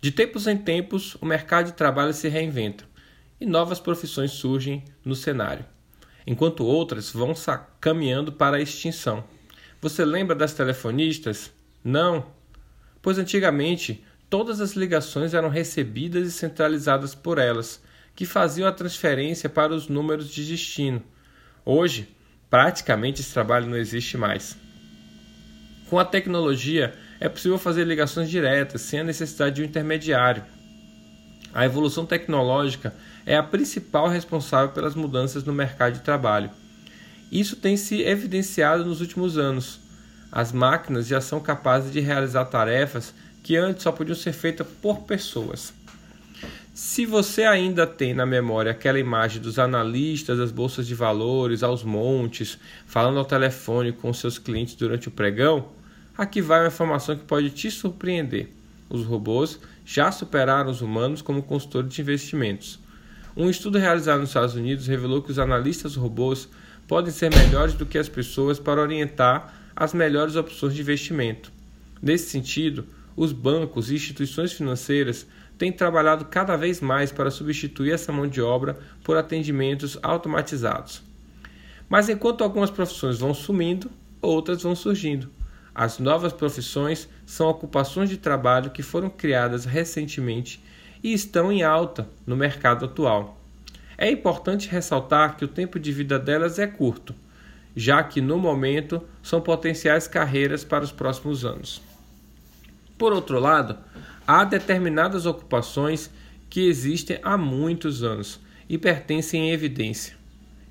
De tempos em tempos, o mercado de trabalho se reinventa e novas profissões surgem no cenário, enquanto outras vão caminhando para a extinção. Você lembra das telefonistas? Não? Pois antigamente todas as ligações eram recebidas e centralizadas por elas, que faziam a transferência para os números de destino. Hoje, praticamente esse trabalho não existe mais. Com a tecnologia, é possível fazer ligações diretas, sem a necessidade de um intermediário. A evolução tecnológica é a principal responsável pelas mudanças no mercado de trabalho. Isso tem se evidenciado nos últimos anos. As máquinas já são capazes de realizar tarefas que antes só podiam ser feitas por pessoas. Se você ainda tem na memória aquela imagem dos analistas das bolsas de valores aos montes, falando ao telefone com seus clientes durante o pregão, aqui vai uma informação que pode te surpreender. Os robôs já superaram os humanos como consultores de investimentos. Um estudo realizado nos Estados Unidos revelou que os analistas robôs podem ser melhores do que as pessoas para orientar as melhores opções de investimento. Nesse sentido, os bancos e instituições financeiras têm trabalhado cada vez mais para substituir essa mão de obra por atendimentos automatizados. Mas enquanto algumas profissões vão sumindo, outras vão surgindo. As novas profissões são ocupações de trabalho que foram criadas recentemente e estão em alta no mercado atual. É importante ressaltar que o tempo de vida delas é curto, já que no momento são potenciais carreiras para os próximos anos. Por outro lado, há determinadas ocupações que existem há muitos anos e pertencem em evidência,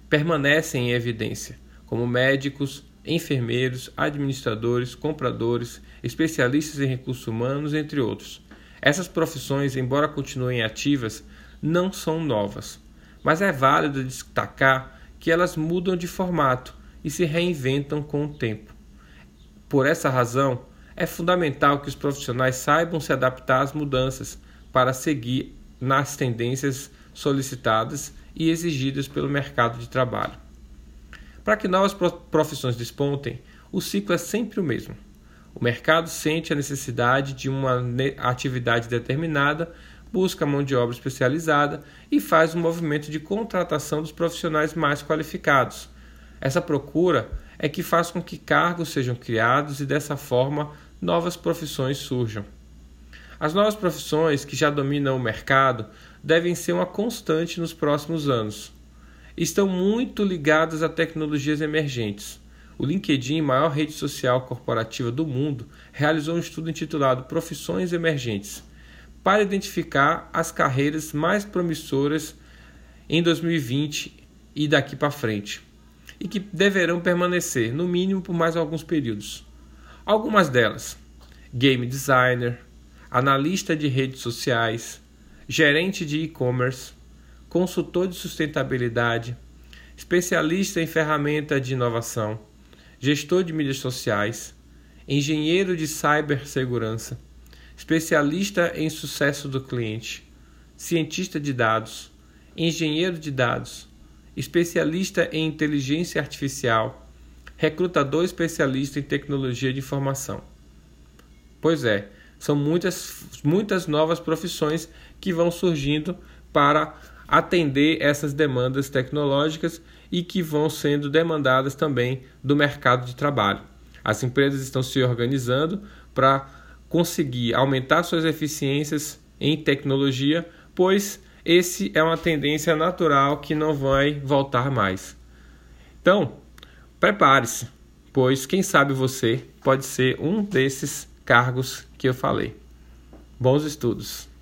permanecem em evidência, como médicos, enfermeiros, administradores, compradores, especialistas em recursos humanos, entre outros. Essas profissões, embora continuem ativas, não são novas, mas é válido destacar que elas mudam de formato e se reinventam com o tempo. Por essa razão, é fundamental que os profissionais saibam se adaptar às mudanças para seguir nas tendências solicitadas e exigidas pelo mercado de trabalho. Para que novas profissões despontem, o ciclo é sempre o mesmo. O mercado sente a necessidade de uma atividade determinada, busca mão de obra especializada e faz um movimento de contratação dos profissionais mais qualificados. Essa procura é que faz com que cargos sejam criados e dessa forma novas profissões surjam. As novas profissões que já dominam o mercado devem ser uma constante nos próximos anos estão muito ligadas a tecnologias emergentes. O LinkedIn, maior rede social corporativa do mundo, realizou um estudo intitulado Profissões Emergentes para identificar as carreiras mais promissoras em 2020 e daqui para frente, e que deverão permanecer, no mínimo, por mais alguns períodos. Algumas delas: game designer, analista de redes sociais, gerente de e-commerce, consultor de sustentabilidade, especialista em ferramenta de inovação, gestor de mídias sociais, engenheiro de cibersegurança, especialista em sucesso do cliente, cientista de dados, engenheiro de dados, especialista em inteligência artificial, recrutador especialista em tecnologia de informação. Pois é, são muitas, muitas novas profissões que vão surgindo para atender essas demandas tecnológicas e que vão sendo demandadas também do mercado de trabalho. As empresas estão se organizando para conseguir aumentar suas eficiências em tecnologia, pois esse é uma tendência natural que não vai voltar mais. Então, prepare-se, pois quem sabe você pode ser um desses cargos que eu falei. Bons estudos!